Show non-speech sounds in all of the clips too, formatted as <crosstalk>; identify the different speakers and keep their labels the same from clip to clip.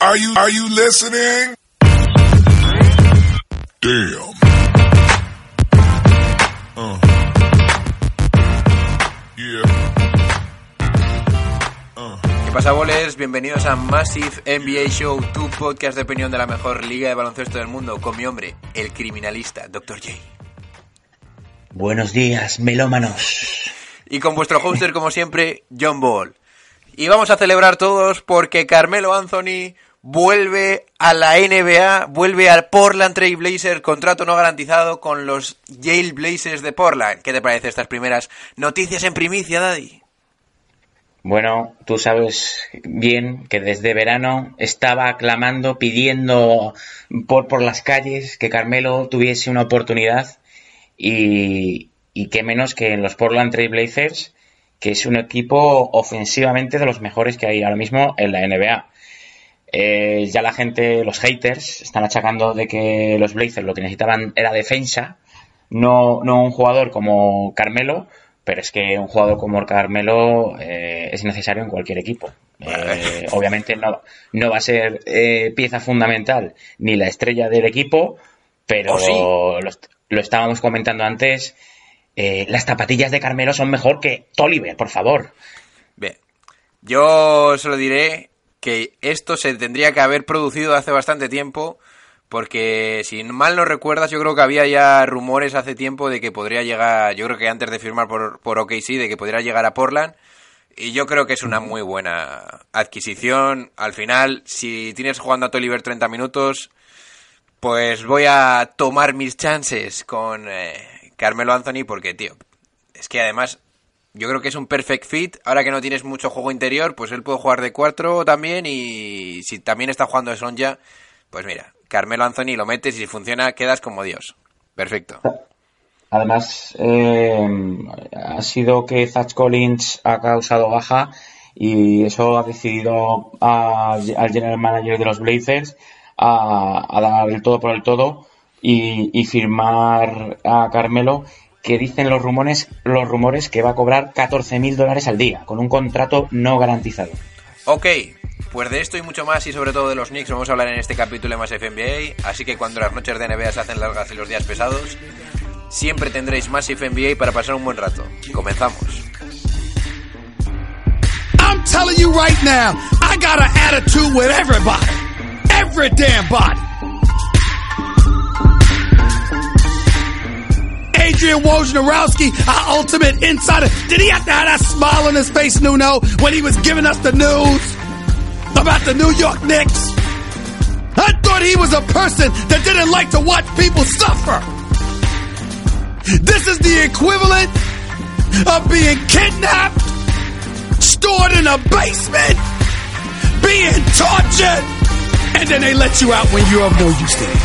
Speaker 1: Are you, are you listening? Damn. Uh. Yeah.
Speaker 2: ¿Qué pasa, boles? Bienvenidos a Massive NBA Show, tu podcast de opinión de la mejor liga de baloncesto del mundo, con mi hombre, el criminalista, Dr. J.
Speaker 3: Buenos días, melómanos.
Speaker 2: Y con vuestro hoster, como siempre, John Ball. Y vamos a celebrar todos porque Carmelo Anthony vuelve a la NBA, vuelve al Portland Trail Blazer, contrato no garantizado con los Yale Blazers de Portland. ¿Qué te parece estas primeras noticias en primicia, Daddy?
Speaker 3: Bueno, tú sabes bien que desde verano estaba clamando, pidiendo por, por las calles que Carmelo tuviese una oportunidad y, y qué menos que en los Portland Trail Blazers, que es un equipo ofensivamente de los mejores que hay ahora mismo en la NBA. Eh, ya la gente, los haters, están achacando de que los Blazers lo que necesitaban era defensa, no, no un jugador como Carmelo, pero es que un jugador como Carmelo eh, es necesario en cualquier equipo. Eh, obviamente no, no va a ser pieza fundamental ni la estrella del equipo, pero
Speaker 2: ¿Oh, sí?
Speaker 3: lo, est- lo estábamos comentando antes. las zapatillas de Carmelo son mejor que Tolliver, por favor.
Speaker 2: Bien, yo solo diré que esto se tendría que haber producido hace bastante tiempo, porque si mal no recuerdas, yo creo que había ya rumores hace tiempo de que podría llegar, yo creo que antes de firmar por, por OKC, de que podría llegar a Portland. Y yo creo que es una muy buena adquisición. Al final, si tienes jugando a Toliver 30 minutos, pues voy a tomar mis chances con eh, Carmelo Anthony porque, tío, es que además yo creo que es un perfect fit. Ahora que no tienes mucho juego interior, pues él puede jugar de cuatro también y si también está jugando de Sonja, pues mira, Carmelo Anthony lo metes y si funciona quedas como Dios. Perfecto.
Speaker 3: Además, eh, ha sido que Zach Collins ha causado baja y eso ha decidido al general manager de los Blazers a, dar el todo por el todo y firmar a Carmelo, que dicen los rumores, los rumores que va a cobrar 14 mil dólares al día, con un contrato no garantizado.
Speaker 2: Ok, pues de esto y mucho más y sobre todo de los Knicks vamos a hablar en este capítulo de más FNBA, así que cuando las noches de NBA se hacen largas y los días pesados, siempre tendréis más FNBA para pasar un buen rato. Comenzamos.
Speaker 4: I'm telling you right now, I got an attitude with everybody. Every damn body. Adrian Wojnarowski, our ultimate insider. Did he have to have that smile on his face, Nuno, when he was giving us the news about the New York Knicks? I thought he was a person that didn't like to watch people suffer. This is the equivalent of being kidnapped stored in a basement, being tortured, and then they let you out when you're of no use to them.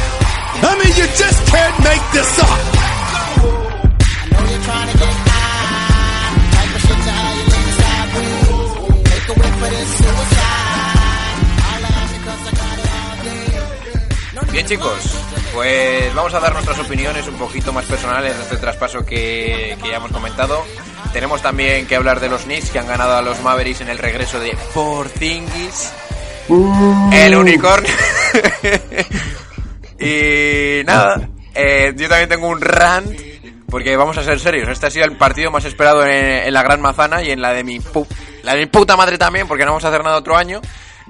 Speaker 4: I mean, you just can't make this up.
Speaker 5: Know you're trying to get high. Type of shit to how you lean sideways. Make a way for this suicide. All out because I got it all day.
Speaker 2: Bien chicos, pues vamos a dar nuestras opiniones un poquito más personales de este traspaso que, que ya hemos comentado. Tenemos también que hablar de los Knicks que han ganado a los Mavericks en el regreso de Porzingis, el unicornio. <laughs> y nada, eh, yo también tengo un rant porque vamos a ser serios. Este ha sido el partido más esperado en, en la Gran Manzana y en la de mi pu- la de mi puta madre también porque no vamos a hacer nada otro año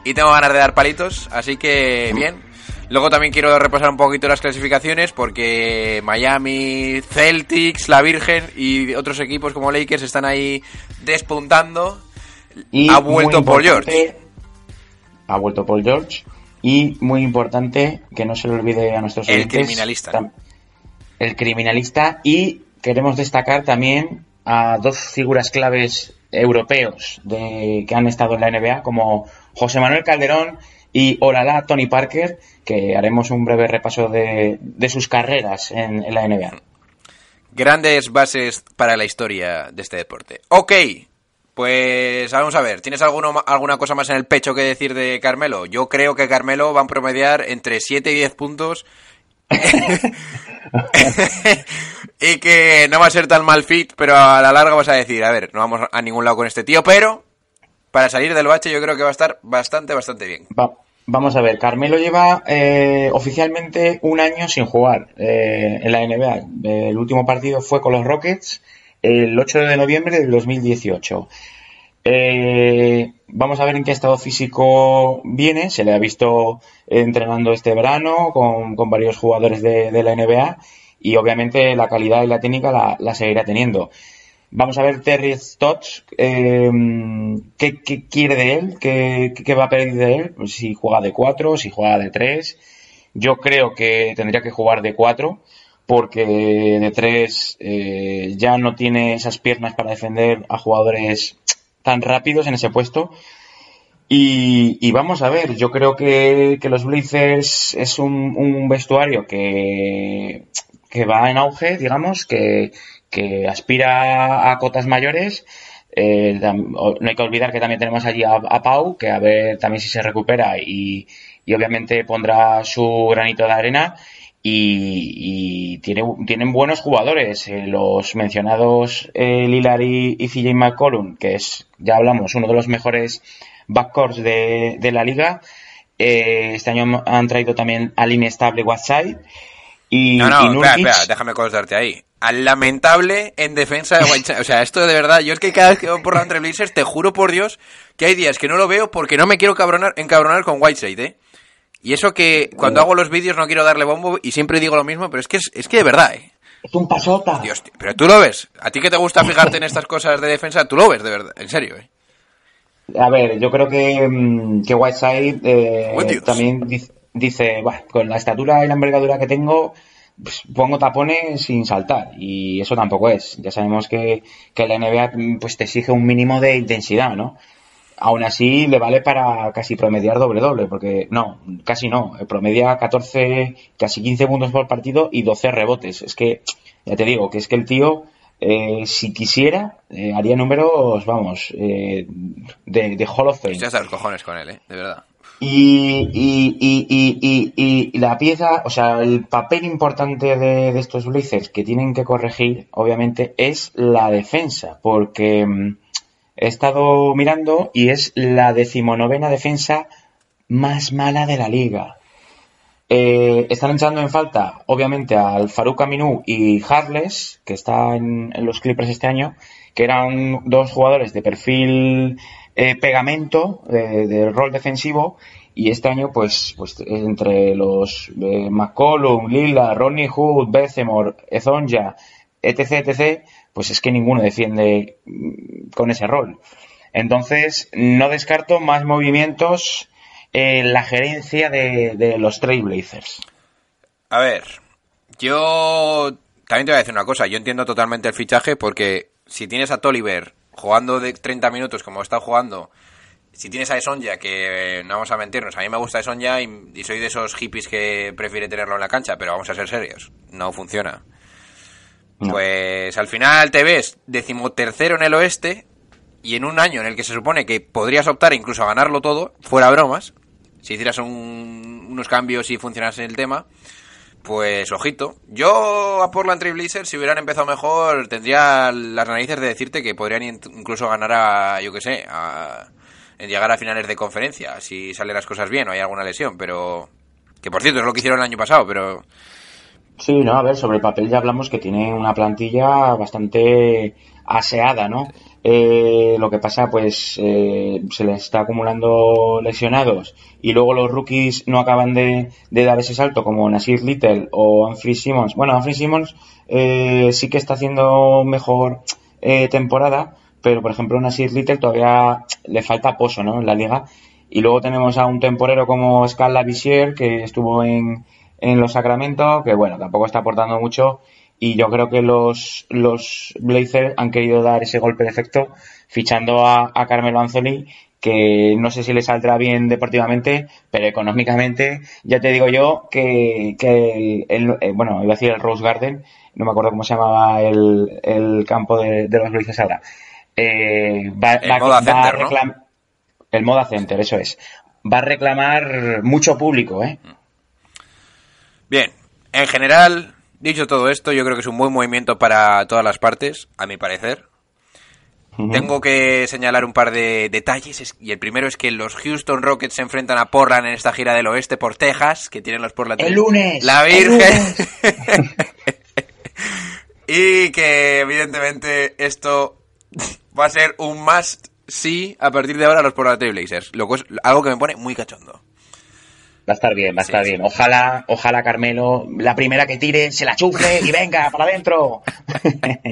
Speaker 2: y tengo ganas de dar palitos, así que bien. Luego también quiero repasar un poquito las clasificaciones porque Miami, Celtics, la Virgen y otros equipos como Lakers están ahí despuntando.
Speaker 3: Y
Speaker 2: Ha vuelto Paul
Speaker 3: importante- Ha vuelto Paul George. Y muy importante, que no se le olvide a nuestros
Speaker 2: El
Speaker 3: oyentes,
Speaker 2: criminalista.
Speaker 3: tam- El criminalista. Y queremos destacar también a dos figuras claves europeos de, que han estado en la NBA, como José Manuel Calderón y Oralá Tony Parker, que haremos un breve repaso de, de sus carreras en, la NBA.
Speaker 2: Grandes bases para la historia de este deporte. Ok, pues vamos a ver, ¿tienes alguno, alguna cosa más en el pecho que decir de Carmelo? Yo creo que Carmelo va a promediar entre 7 y 10 puntos y que no va a ser tan mal fit, pero a la larga vas a decir, a ver, no vamos a ningún lado con este tío, pero para salir del bache yo creo que va a estar bastante, bastante bien.
Speaker 3: Va- Vamos a ver, Carmelo lleva eh, oficialmente un año sin jugar eh, en la NBA. El último partido fue con los Rockets el 8 de noviembre del 2018. Eh, vamos a ver en qué estado físico viene. Se le ha visto entrenando este verano con, varios jugadores de, la NBA y obviamente la calidad y la técnica la, seguirá teniendo. Vamos a ver Terry Stotts, eh, ¿qué, quiere de él? ¿Qué, qué va a pedir de él? Pues si juega de 4, si juega de 3. Yo creo que tendría que jugar de 4 porque de 3 eh, ya no tiene esas piernas para defender a jugadores tan rápidos en ese puesto. Y, y vamos a ver, yo creo que, que los Blazers es un, un vestuario que, que va en auge, digamos, que, que aspira a cotas mayores. Eh, no hay que olvidar que también tenemos allí a, a Pau, que a ver también si se recupera y, y obviamente pondrá su granito de arena. Y, y tiene, tienen buenos jugadores, eh, los mencionados eh, Lillard y, y CJ McCollum, que es, ya hablamos, uno de los mejores backcourts de, de la liga. Eh, este año han traído también al inestable Whiteside. Y,
Speaker 2: No,
Speaker 3: y
Speaker 2: no, espera, déjame cortarte ahí. Al lamentable en defensa de Whiteside. O sea, esto de verdad, yo es que cada vez que voy por la entre Blazers, te juro por Dios que hay días que no lo veo porque no me quiero cabronar, encabronar con Whiteside, ¿eh? Y eso que cuando hago los vídeos no quiero darle bombo y siempre digo lo mismo, pero es que es, es que de verdad, ¿eh?
Speaker 3: Es un pasota.
Speaker 2: Dios, tío, pero tú lo ves. A ti que te gusta fijarte en estas cosas de defensa, tú lo ves, de verdad, en serio, ¿eh?
Speaker 3: A ver, yo creo que, mm, que Whiteside eh, también dice, dice, "Buah, con la estatura y la envergadura que tengo, pues, pongo tapones sin saltar. Y eso tampoco es. Ya sabemos que, que la NBA pues, te exige un mínimo de intensidad, ¿no? Aún así, le vale para casi promediar doble-doble, porque no, casi no. Promedia 14, casi 15 puntos por partido y 12 rebotes. Es que, ya te digo, que es que el tío, eh, si quisiera, eh, haría números, vamos, eh, de, de Hall of Fame.
Speaker 2: Los cojones con él, ¿eh? De verdad.
Speaker 3: Y, y, y, y, y, y- y la pieza, o sea, el papel importante de, de estos Blazers que tienen que corregir, obviamente, es la defensa, porque mm, he estado mirando y es la decimonovena defensa más mala de la liga. Eh, están echando en falta, obviamente, al Farouk Aminu y Harles, que está en, los Clippers este año, que eran dos jugadores de perfil eh, pegamento, de, de rol defensivo, y este año, pues, pues entre los eh, McCollum, Lila, Ronnie Hood, Becemore, Ezonja, etc, etc, pues es que ninguno defiende mm, con ese rol. Entonces, no descarto más movimientos en la gerencia de, de los Trailblazers.
Speaker 2: A ver, yo también te voy a decir una cosa. Yo entiendo totalmente el fichaje porque si tienes a Tolliver jugando de 30 minutos como está jugando, si tienes a Esonja, que eh, no vamos a mentirnos, a mí me gusta Esonja y, y soy de esos hippies que prefiere tenerlo en la cancha, pero vamos a ser serios, no funciona. Pues al final te ves decimotercero en el oeste y en un año en el que se supone que podrías optar incluso a ganarlo todo, fuera bromas, si hicieras un- unos cambios y funcionase el tema, pues ojito. Yo a Portland Trail Blazers, si hubieran empezado mejor, tendría las narices de decirte que podrían in- incluso ganar a, yo que sé, a, en llegar a finales de conferencia, si salen las cosas bien o hay alguna lesión, pero... Que por cierto es lo que hicieron el año pasado, pero...
Speaker 3: Sí, no, a ver, sobre el papel ya hablamos que tiene una plantilla bastante aseada, ¿no? Eh, lo que pasa, pues, eh, se les está acumulando lesionados y luego los rookies no acaban de, dar ese salto, como Nasir Little o Anthony Simmons. Bueno, Anthony Simmons eh, sí que está haciendo mejor eh, temporada, pero por ejemplo Nasir Little todavía le falta pozo, ¿no? En la liga. Y luego tenemos a un temporero como Scala Visier, que estuvo en, en los Sacramento, que bueno, tampoco está aportando mucho. Y yo creo que los, los Blazers han querido dar ese golpe de efecto fichando a, a Carmelo Anthony, que no sé si le saldrá bien deportivamente, pero económicamente ya te digo yo que, que el, el- bueno, iba a decir el Rose Garden, no me acuerdo cómo se llamaba el, el campo de, de los Blazers ahora. Eh, va,
Speaker 2: El
Speaker 3: va-
Speaker 2: Moda
Speaker 3: va a
Speaker 2: Center, ¿no?
Speaker 3: reclam- El Moda Center, eso es. Va a reclamar mucho público, ¿eh?
Speaker 2: Bien, en general, dicho todo esto, yo creo que es un buen movimiento para todas las partes, a mi parecer. tengo que señalar un par de detalles. es- Y el primero es que los Houston Rockets se enfrentan a Portland en esta gira del oeste por Texas, que tienen los Portland.
Speaker 3: El lunes,
Speaker 2: La
Speaker 3: el
Speaker 2: Virgen. <laughs> y que evidentemente esto va a ser un must sí a partir de ahora los Portland Blazers. Lo cual es algo que me pone muy cachondo.
Speaker 3: Va a estar bien, va a
Speaker 2: Sí,
Speaker 3: estar
Speaker 2: sí.
Speaker 3: bien. Ojalá, ojalá Carmelo, la primera que tire, se la chufle y venga, para adentro. <laughs>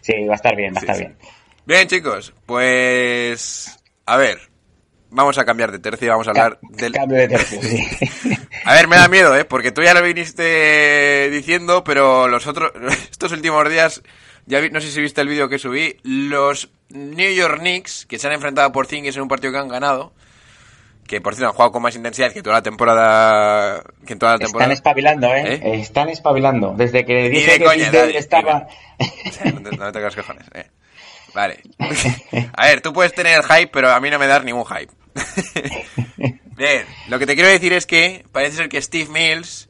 Speaker 3: sí, va a estar bien, va a estar bien.
Speaker 2: Bien, chicos, pues. A ver, vamos a cambiar de tercio y vamos a hablar del.
Speaker 3: Cambio de tercio, sí. <laughs>
Speaker 2: A ver, me da miedo, ¿eh? Porque tú ya lo viniste diciendo, pero los otros. <laughs> Estos últimos días. Ya vi- no sé si viste el vídeo que subí. Los New York Knicks, que se han enfrentado por Zingis en un partido que han ganado. Que por cierto han jugado con más intensidad que toda la temporada. Que toda la
Speaker 3: Están
Speaker 2: temporada.
Speaker 3: espabilando, ¿eh?
Speaker 2: ¿Eh?
Speaker 3: Están espabilando. Desde que dije
Speaker 2: de
Speaker 3: que
Speaker 2: coña,
Speaker 3: estaba... <laughs>
Speaker 2: O sea, no, te, no te cojones, eh. Vale. <laughs> A ver, tú puedes tener hype, pero a mí no me das ningún hype. <laughs> Bien, lo que te quiero decir es que parece ser que Steve Mills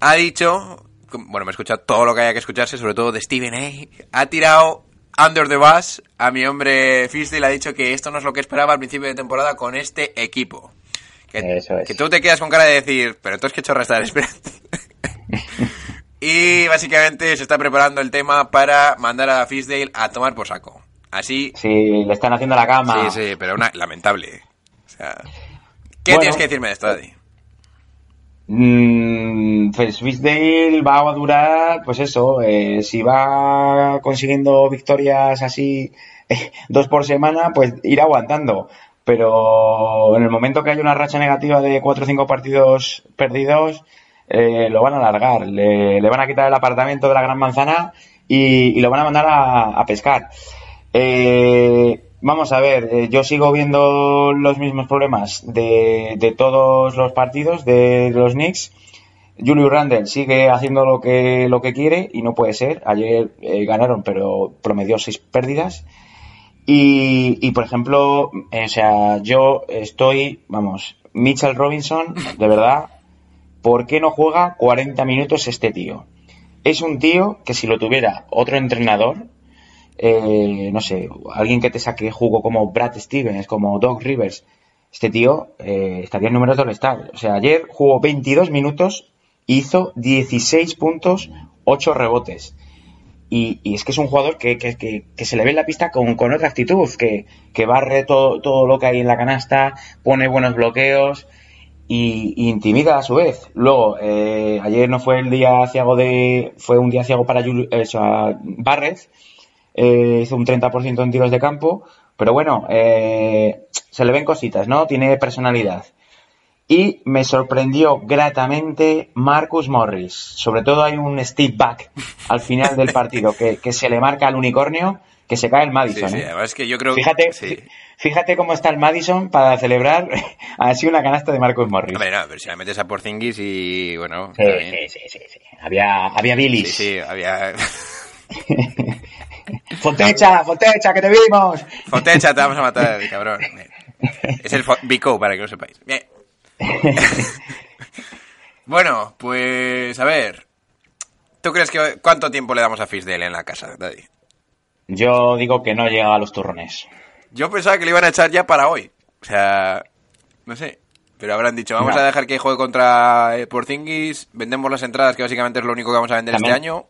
Speaker 2: ha dicho, bueno, me he escuchado todo lo que haya que escucharse, sobre todo de Steven A. Ha tirado under the bus a mi hombre Fisdale, ha dicho que esto no es lo que esperaba al principio de temporada con este equipo. Que,
Speaker 3: Eso es.
Speaker 2: que tú te quedas con cara de decir, pero entonces qué chorra estar esperando. <laughs> Y básicamente se está preparando el tema para mandar a Fisdale a tomar por saco. Así,
Speaker 3: Sí, le están haciendo la cama.
Speaker 2: sí, sí, pero una lamentable. O sea, ¿qué
Speaker 3: Bueno.
Speaker 2: tienes que decirme de esto, Daddy?
Speaker 3: Mm, pues Fisdale va a durar, pues eso, eh, si va consiguiendo victorias así eh, dos por semana, pues irá aguantando. Pero en el momento que haya una racha negativa de cuatro o cinco partidos perdidos, eh, lo van a alargar. Le, van a quitar el apartamento de la Gran Manzana y, y lo van a mandar a, a pescar. Eh, vamos a ver, eh, yo sigo viendo los mismos problemas de, de todos los partidos de los Knicks. Julius Randle sigue haciendo lo que, lo que quiere y no puede ser. Ayer eh, ganaron, pero promedió seis pérdidas. Y, y, por ejemplo, eh, o sea, yo estoy, vamos, Mitchell Robinson, de verdad, ¿por qué no juega 40 minutos este tío? Es un tío que si lo tuviera otro entrenador, eh, no sé, alguien que te saque jugo como Brad Stevens, como Doc Rivers, este tío eh, estaría en números del Star. O sea, ayer jugó 22 minutos, hizo 16 puntos, 8 rebotes. Y, es que es un jugador que, que, que, se le ve en la pista con, con otra actitud, que, barre todo, todo lo que hay en la canasta, pone buenos bloqueos y, intimida a su vez. Luego, eh, ayer no fue el día ciego de. fue un día ciego para Jul- Barrett, eh, hizo un 30% en tiros de campo, pero bueno, eh, se le ven cositas, ¿no? Tiene personalidad. Y me sorprendió gratamente Marcus Morris. Sobre todo hay un step back al final del partido que, que se le marca al unicornio, que se cae el
Speaker 2: Sí,
Speaker 3: Madison.
Speaker 2: sí,
Speaker 3: ¿eh?
Speaker 2: además es que yo creo
Speaker 3: Fíjate,
Speaker 2: Sí.
Speaker 3: fíjate cómo está el Madison para celebrar <laughs> así una canasta de Marcus Morris.
Speaker 2: Hombre, no, pero si la metes a Porzingis y bueno,
Speaker 3: Sí, sí, sí, sí, sí. Había, había
Speaker 2: Sí,
Speaker 3: Billis.
Speaker 2: sí, había... <laughs> <laughs>
Speaker 3: Fontecha, Fontecha, que te vimos.
Speaker 2: Fotecha, te vamos a matar, cabrón. Es el Bico, para que lo sepáis. Bien. <laughs> bueno, pues a ver. ¿Tú crees que cuánto tiempo le damos a Fisdale en la casa, Daddy?
Speaker 3: Yo digo que no llega a los turrones.
Speaker 2: Yo pensaba que le iban a echar ya para hoy. O sea, no sé. Pero habrán dicho, vamos
Speaker 3: No.
Speaker 2: a dejar que juegue contra eh, Porzingis, vendemos las entradas, que básicamente es lo único que vamos a vender
Speaker 3: También-
Speaker 2: este año.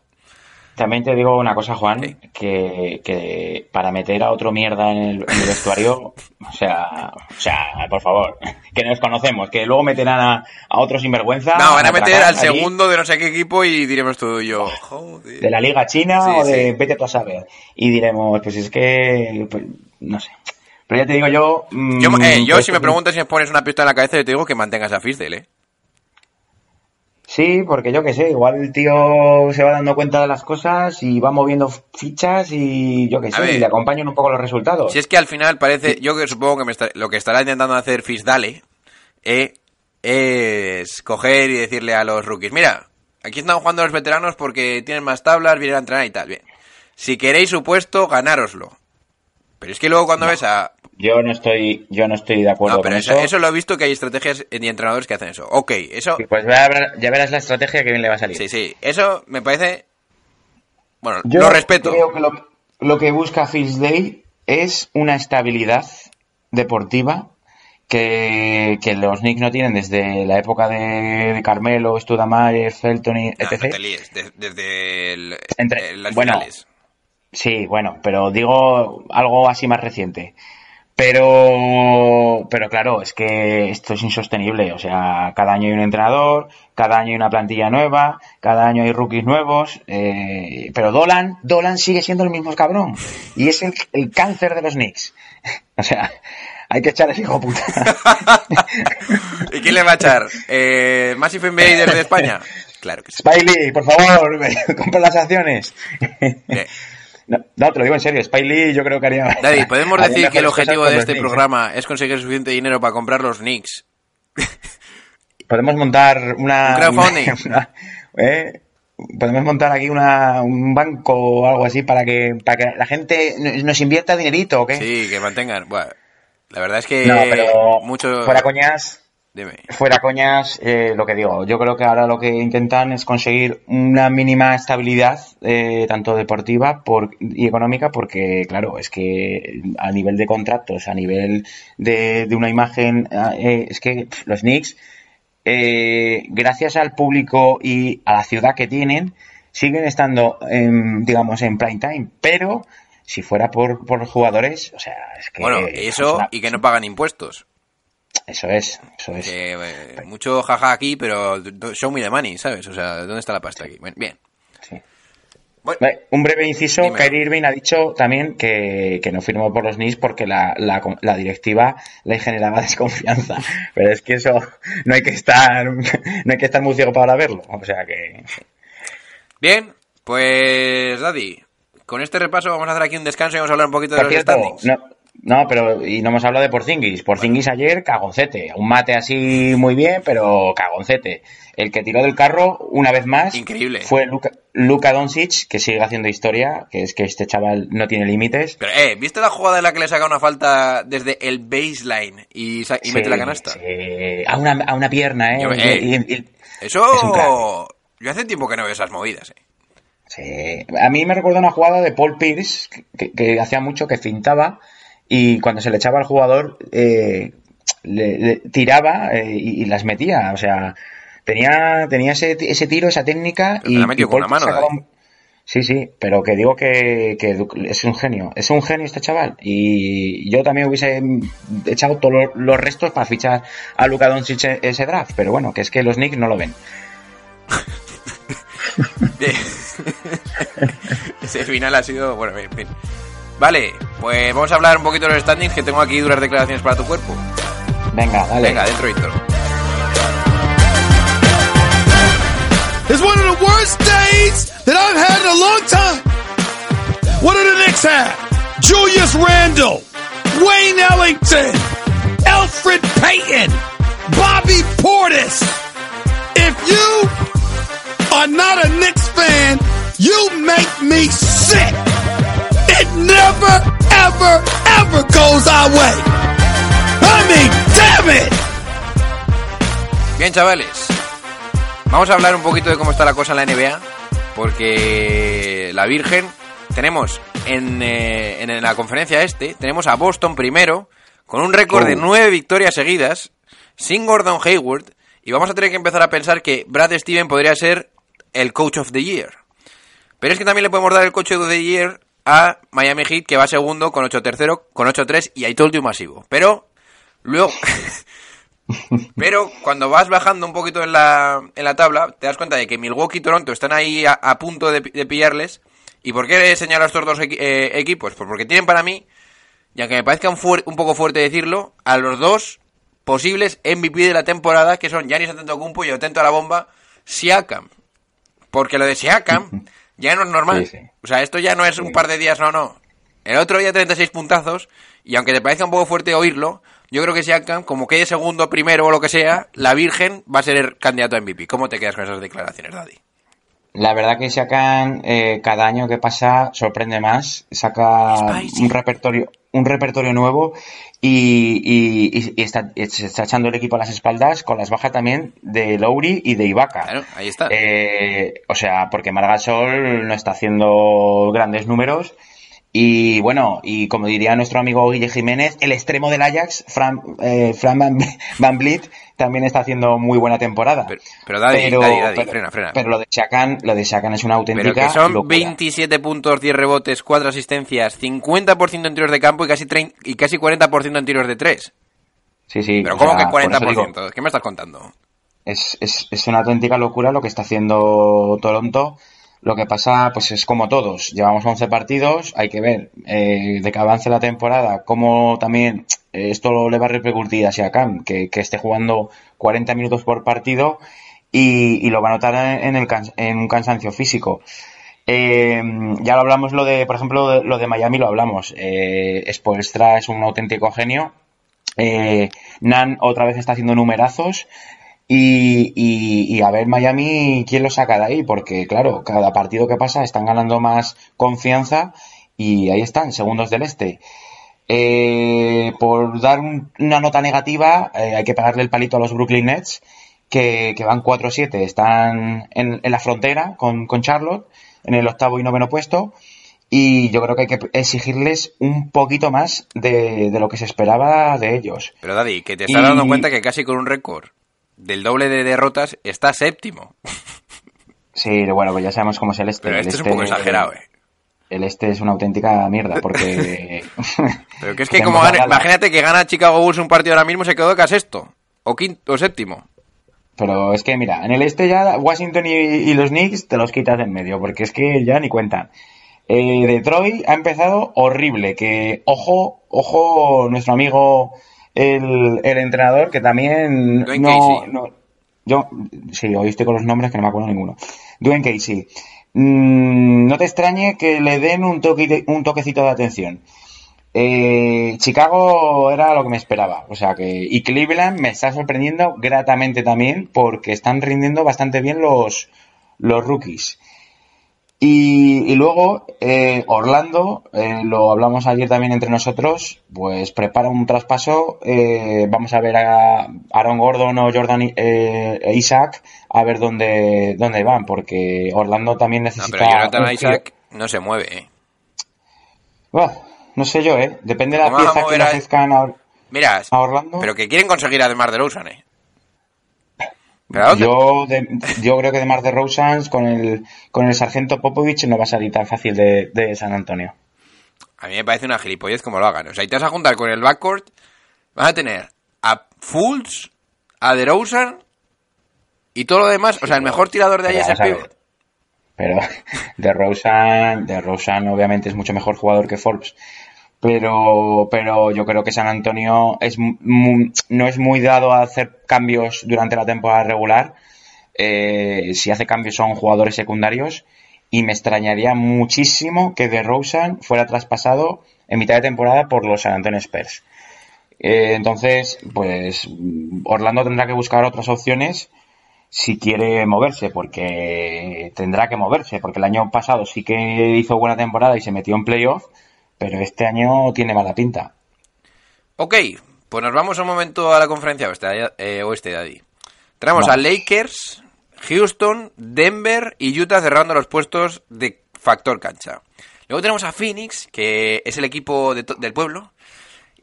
Speaker 3: También te digo una cosa, Juan,
Speaker 2: Sí.
Speaker 3: que, que para meter a otro mierda en el, en el vestuario, o sea, o sea, por favor, <laughs> que nos conocemos, que luego meterán a, a otro sinvergüenza.
Speaker 2: No, van a meter al
Speaker 3: allí
Speaker 2: segundo de no sé qué equipo y diremos tú y yo, joder.
Speaker 3: De la Liga China
Speaker 2: Sí,
Speaker 3: o de
Speaker 2: sí.
Speaker 3: vete tú a saber. Y diremos, pues es que, pues, no sé. Pero ya te digo yo... mm,
Speaker 2: Yo, eh, yo
Speaker 3: pues,
Speaker 2: si me
Speaker 3: pues,
Speaker 2: preguntas si me pones una pistola en la cabeza, yo te digo que mantengas a Fisdale, ¿eh?
Speaker 3: Sí, porque yo qué sé, igual el tío se va dando cuenta de las cosas y va moviendo fichas y yo qué sé,
Speaker 2: ver.
Speaker 3: y le acompañan un poco los resultados.
Speaker 2: Si es que al final parece, yo que supongo que me está- lo que estará intentando hacer Fisdale eh, es coger y decirle a los rookies, mira, aquí están jugando los veteranos porque tienen más tablas, vienen a entrenar y tal, bien. Si queréis su puesto, ganároslo. Pero es que luego cuando ves a...
Speaker 3: Yo no estoy, yo no estoy de acuerdo
Speaker 2: No, pero
Speaker 3: con
Speaker 2: eso,
Speaker 3: eso.
Speaker 2: eso lo he visto que hay estrategias y entrenadores que hacen eso. Ok, eso...
Speaker 3: Sí, Pues ya verás, ya verás la estrategia que bien le va a salir.
Speaker 2: Sí, sí, eso me parece... Bueno,
Speaker 3: Yo
Speaker 2: lo respeto.
Speaker 3: Creo que lo, lo que busca Fieldsday es una estabilidad deportiva que, que los Knicks no tienen desde la época de, de Carmelo, Studamayer, Felton y
Speaker 2: No, no
Speaker 3: etc.
Speaker 2: te líes, de- desde el-
Speaker 3: Entre-
Speaker 2: eh, las
Speaker 3: bueno,
Speaker 2: finales.
Speaker 3: Sí, bueno, pero digo algo así más reciente. Pero, pero claro, es que esto es insostenible. O sea, cada año hay un entrenador, cada año hay una plantilla nueva, cada año hay rookies nuevos. eh, pero Dolan, Dolan sigue siendo el mismo cabrón. Y es el, el cáncer de los Knicks. <laughs> O sea, hay que echar a ese hijo puta. <laughs>
Speaker 2: ¿Y quién le va a echar? Eh, ¿Massive Invader de España? <laughs> Claro que sí.
Speaker 3: Spiley, por favor, compra las acciones. No, no, te lo digo en serio, Spiley yo creo que haría...
Speaker 2: Daddy, <laughs> ¿podemos
Speaker 3: haría
Speaker 2: decir que el objetivo de este
Speaker 3: Knicks, ¿eh?
Speaker 2: programa es conseguir suficiente dinero para comprar los Knicks? <laughs>
Speaker 3: Podemos montar una...
Speaker 2: Un crowdfunding. <laughs>
Speaker 3: una- ¿eh? Podemos montar aquí una, un banco o algo así para que, para que la gente nos invierta dinerito, ¿o qué?
Speaker 2: Sí, que mantengan. Bueno, la verdad es que
Speaker 3: No, pero
Speaker 2: mucho...
Speaker 3: fuera coñas,
Speaker 2: Dime.
Speaker 3: fuera coñas, eh, lo que digo, yo creo que ahora lo que intentan es conseguir una mínima estabilidad, eh, tanto deportiva por, y económica, porque claro, es que a nivel de contratos, a nivel de, de una imagen, eh, es que pff, los Knicks, eh, gracias al público y a la ciudad que tienen, siguen estando, en, digamos, en prime time, pero si fuera por, por los jugadores, o sea, es que...
Speaker 2: Bueno,
Speaker 3: es
Speaker 2: eso
Speaker 3: una-
Speaker 2: y que no pagan impuestos.
Speaker 3: Eso es, eso es.
Speaker 2: Que, eh, mucho jaja aquí, pero show me the money, ¿sabes? O sea, ¿dónde está la pasta aquí? Bueno, bien.
Speaker 3: Sí.
Speaker 2: Bueno,
Speaker 3: Un breve inciso,
Speaker 2: Dímelo.
Speaker 3: Kyrie Irving ha dicho también que, que no firmó por los Knicks porque la, la, la directiva le generaba <laughs> desconfianza. Pero es que eso no hay que estar <laughs> no hay que estar muy ciego para verlo. O sea que
Speaker 2: Bien, pues Daddy, con este repaso vamos a hacer aquí un descanso y vamos a hablar un poquito de
Speaker 3: por
Speaker 2: los
Speaker 3: cierto,
Speaker 2: standings.
Speaker 3: no, no, pero y no hemos hablado de Porzingis. Porzingis ayer cagoncete, un mate así muy bien, pero cagoncete. El que tiró del carro una vez más
Speaker 2: Increíble.
Speaker 3: fue Luka, Luka Doncic, que sigue haciendo historia, que es que este chaval no tiene límites.
Speaker 2: Pero, eh, ¿viste la jugada en la que le saca una falta desde el baseline y, y mete la canasta?
Speaker 3: sí. A, una, a una pierna, ¿eh?
Speaker 2: Yo- eh,
Speaker 3: Y- y- y-
Speaker 2: Eso...
Speaker 3: Es.
Speaker 2: Yo hace tiempo que no veo esas movidas, eh.
Speaker 3: sí. A mí me recuerda una jugada de Paul Pierce que, que hacía mucho que fintaba y cuando se le echaba al jugador eh, le, le tiraba eh, y, y las metía. O sea, tenía, tenía ese, ese tiro, esa técnica
Speaker 2: Pero
Speaker 3: y,
Speaker 2: la metió
Speaker 3: y
Speaker 2: con la mano,
Speaker 3: un- Sí, sí, pero que digo que, que es un genio. Es un genio este chaval. Y yo también hubiese echado todos los, restos para fichar a Luka Doncic ese draft. Pero bueno, que es que los Knicks no lo ven. <laughs> <laughs>
Speaker 2: Ese final ha sido... Bueno, bien, bien. Vale, pues vamos a hablar un poquito de los standings, que tengo aquí duras declaraciones para tu cuerpo.
Speaker 3: Venga, dale.
Speaker 2: Venga, dentro intro.
Speaker 4: It's one of the worst days that I've had in a long time. What do the Knicks have? Julius Randle, Wayne Ellington, Alfred Payton, Bobby Portis. If you are not a Knicks fan, you make me sick. It never, ever, ever goes our way. I mean, damn it!
Speaker 2: Bien, chavales. Vamos a hablar un poquito de cómo está la cosa en la NBA. Porque la Virgen, tenemos en, eh, en la conferencia este, tenemos a Boston primero, con un récord de
Speaker 3: Oh.
Speaker 2: nueve victorias seguidas, sin Gordon Hayward, y vamos a tener que empezar a pensar que Brad Steven podría ser el Coach of the Year. Pero es que también le podemos dar el Coach of the Year a Miami Heat, que va segundo con 8-3, con 8-3 y I told you masivo. Pero luego... <laughs> Pero cuando vas bajando un poquito en la, en la tabla, te das cuenta de que Milwaukee y Toronto están ahí a, punto de, de pillarles. ¿Y por qué señalo a estos dos eh, equipos? Pues porque tienen para mí, y aunque me parezca un, un poco fuerte decirlo, a los dos posibles MVP de la temporada, que son Giannis Antetokounmpo y atento a la bomba, Siakam. Porque lo de Siakam <laughs> ya no es normal.
Speaker 3: Sí, sí.
Speaker 2: O sea, esto ya no es un par de días, no, no. El otro día 36 puntazos, y aunque te parezca un poco fuerte oírlo, yo creo que Siakam, como quede segundo, primero o lo que sea, la Virgen va a ser el candidato a MVP. ¿Cómo te quedas con esas declaraciones, Daddy?
Speaker 3: La verdad que sacan eh, cada año que pasa sorprende más, saca
Speaker 2: Spicy.
Speaker 3: un repertorio, un repertorio nuevo y, y- y- está, se está echando el equipo a las espaldas con las bajas también de Lowry y de Ibaka.
Speaker 2: Claro, ahí está.
Speaker 3: Eh, o sea, porque Margasol no está haciendo grandes números Y bueno, y como diría nuestro amigo Guille Jiménez, el extremo del Ajax, Fran, eh, Fran Van, <laughs> Van Vliet, también está haciendo muy buena temporada.
Speaker 2: Pero, pero Daddy,
Speaker 3: Pero-
Speaker 2: Daddy, Daddy,
Speaker 3: pero-
Speaker 2: frena, frena.
Speaker 3: Pero lo de Chacan, lo de Chacan es una auténtica
Speaker 2: Pero que son
Speaker 3: locura.
Speaker 2: 27 puntos, 10 rebotes, 4 asistencias, 50% en tiros de campo y casi, 30 y casi 40% en tiros de 3.
Speaker 3: Sí, sí.
Speaker 2: Pero ¿cómo
Speaker 3: sea,
Speaker 2: que
Speaker 3: por eso
Speaker 2: 40%?
Speaker 3: digo,
Speaker 2: ¿Qué me estás contando?
Speaker 3: es, es, es una auténtica locura lo que está haciendo Toronto. Lo que pasa, pues es como todos. Llevamos 11 partidos, hay que ver eh, de que avance la temporada, cómo también eh, esto le va a repercutir a Siakam, que, que esté jugando 40 minutos por partido y, lo va a notar en, el, cans- en un cansancio físico. Eh, ya lo hablamos, lo de, por ejemplo, lo de Miami lo hablamos. Eh, Spoelstra es un auténtico genio. Eh, Nan otra vez está haciendo numerazos. Y, y- y a ver Miami quién lo saca de ahí, porque claro, cada partido que pasa están ganando más confianza y ahí están, segundos del este. Eh, por dar un- una nota negativa, eh, hay que pegarle el palito a los Brooklyn Nets, que, que van 4-7, están en, en la frontera con, con Charlotte, en el octavo y noveno puesto, y yo creo que hay que exigirles un poquito más de, de lo que se esperaba de ellos.
Speaker 2: Pero Daddy, que te estás
Speaker 3: Y-
Speaker 2: dando cuenta que casi con un récord del doble de derrotas está séptimo.
Speaker 3: Sí, bueno, pues ya sabemos cómo es el este.
Speaker 2: Pero
Speaker 3: El
Speaker 2: este es un
Speaker 3: este-
Speaker 2: poco exagerado, ¿eh?
Speaker 3: El este es una auténtica mierda, porque... <laughs>
Speaker 2: Pero que es que como
Speaker 3: a Dallas,
Speaker 2: imagínate que gana Chicago Bulls un partido ahora mismo se quedó casi sexto. O quinto, o séptimo.
Speaker 3: Pero es que, mira, en el este ya Washington y, y los Knicks te los quitas de en medio, porque es que ya ni cuentan. Eh, Detroit ha empezado horrible, que ojo, ojo nuestro amigo el, el entrenador, que también
Speaker 2: Dwayne
Speaker 3: no,
Speaker 2: Casey.
Speaker 3: no- yo, sí, hoy estoy con los nombres que no me acuerdo ninguno. Dwayne Casey. Mm, no te extrañe que le den un, toque, un toquecito de atención. Eh, Chicago era lo que me esperaba, o sea que y Cleveland me está sorprendiendo gratamente también porque están rindiendo bastante bien los los rookies. Y, y luego eh, Orlando, eh, lo hablamos ayer también entre nosotros, pues prepara un traspaso. eh, vamos a ver a Aaron Gordon o Jordan eh, e Isaac a ver dónde, dónde van, porque Orlando también
Speaker 2: No,
Speaker 3: necesita.
Speaker 2: pero Jonathan
Speaker 3: un
Speaker 2: Isaac no se mueve, ¿eh?
Speaker 3: no sé yo, ¿eh? Depende de la
Speaker 2: ¿Cómo vas a
Speaker 3: pieza que le ofrezcan a,
Speaker 2: Mira,
Speaker 3: a Orlando.
Speaker 2: pero que quieren conseguir además de Rosen, ¿eh?
Speaker 3: Yo, de- yo creo que de Mar de Rosans con el, con el sargento Popovich no va a salir tan fácil de, de San Antonio.
Speaker 2: A mí me parece una gilipollez como lo hagan. O sea, y te vas a juntar con el backcourt, vas a tener a Fultz, a DeRozan y todo lo demás. O sea, el mejor tirador de ahí es el pivot.
Speaker 3: Pero <laughs> de Rosan, de Rosan obviamente es mucho mejor jugador que Forbes. Pero, pero yo creo que San Antonio es no es muy dado a hacer cambios durante la temporada regular. Eh, si hace cambios son jugadores secundarios. Y me extrañaría muchísimo que de Rosan fuera traspasado en mitad de temporada por los San Antonio Spurs. Eh, entonces, pues Orlando tendrá que buscar otras opciones si quiere moverse, porque tendrá que moverse, porque el año pasado sí que hizo buena temporada y se metió en playoff, pero este año tiene mala pinta.
Speaker 2: Ok, pues nos vamos un momento a la conferencia oeste, eh, oeste Daddy. Tenemos a. Lakers, Houston, Denver y Utah cerrando los puestos de factor cancha. Luego tenemos a Phoenix, que es el equipo de del pueblo.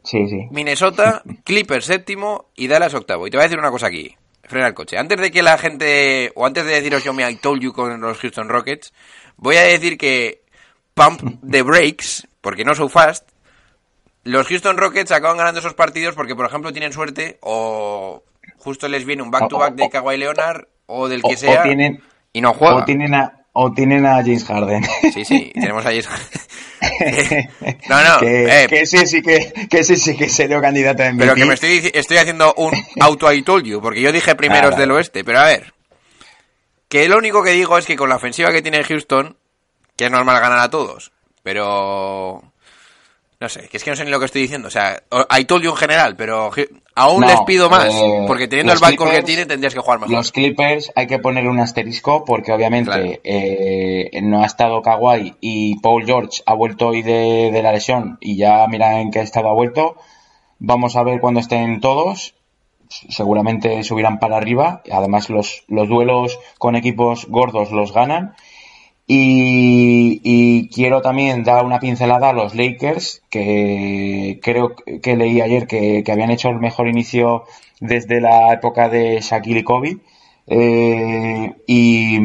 Speaker 3: Sí, sí.
Speaker 2: Minnesota, <laughs> Clippers séptimo y Dallas octavo. Y te voy a decir una cosa aquí. Frena el coche. Antes de que la gente, o antes de deciros yo me I told you con los Houston Rockets, voy a decir que pump the brakes, porque no so fast. Los Houston Rockets acaban ganando esos partidos porque, por ejemplo, tienen suerte o justo les viene un back-to-back de Kawhi Leonard o del que
Speaker 3: o
Speaker 2: sea
Speaker 3: tienen,
Speaker 2: y no juegan.
Speaker 3: o tienen a, o tienen a James Harden.
Speaker 2: Sí, sí, tenemos ahí... <laughs> no, no,
Speaker 3: que,
Speaker 2: eh,
Speaker 3: que ese sí que, que ese sí que sería candidato a MVP.
Speaker 2: Pero que me estoy, estoy haciendo un <laughs> auto I told you, porque yo dije primeros
Speaker 3: vale.
Speaker 2: del oeste, pero a ver. Que lo único que digo es que con la ofensiva que tiene Houston, que es normal ganar a todos, pero... No sé, que es que no sé ni lo que estoy diciendo. O sea, o- I told you en general, pero aún
Speaker 3: No,
Speaker 2: les pido más,
Speaker 3: eh,
Speaker 2: porque teniendo el backcourt que tiene tendrías que jugar mejor.
Speaker 3: Los Clippers hay que poner un asterisco porque obviamente
Speaker 2: Claro.
Speaker 3: eh, no ha estado Kawhi y Paul George ha vuelto hoy de, de la lesión y ya mira en qué estado ha vuelto. Vamos a ver cuando estén todos. Seguramente subirán para arriba. Además los, los duelos con equipos gordos los ganan. Y, y quiero también dar una pincelada a los Lakers, que creo que leí ayer que, habían hecho el mejor inicio desde la época de Shaquille y Kobe. Eh, y,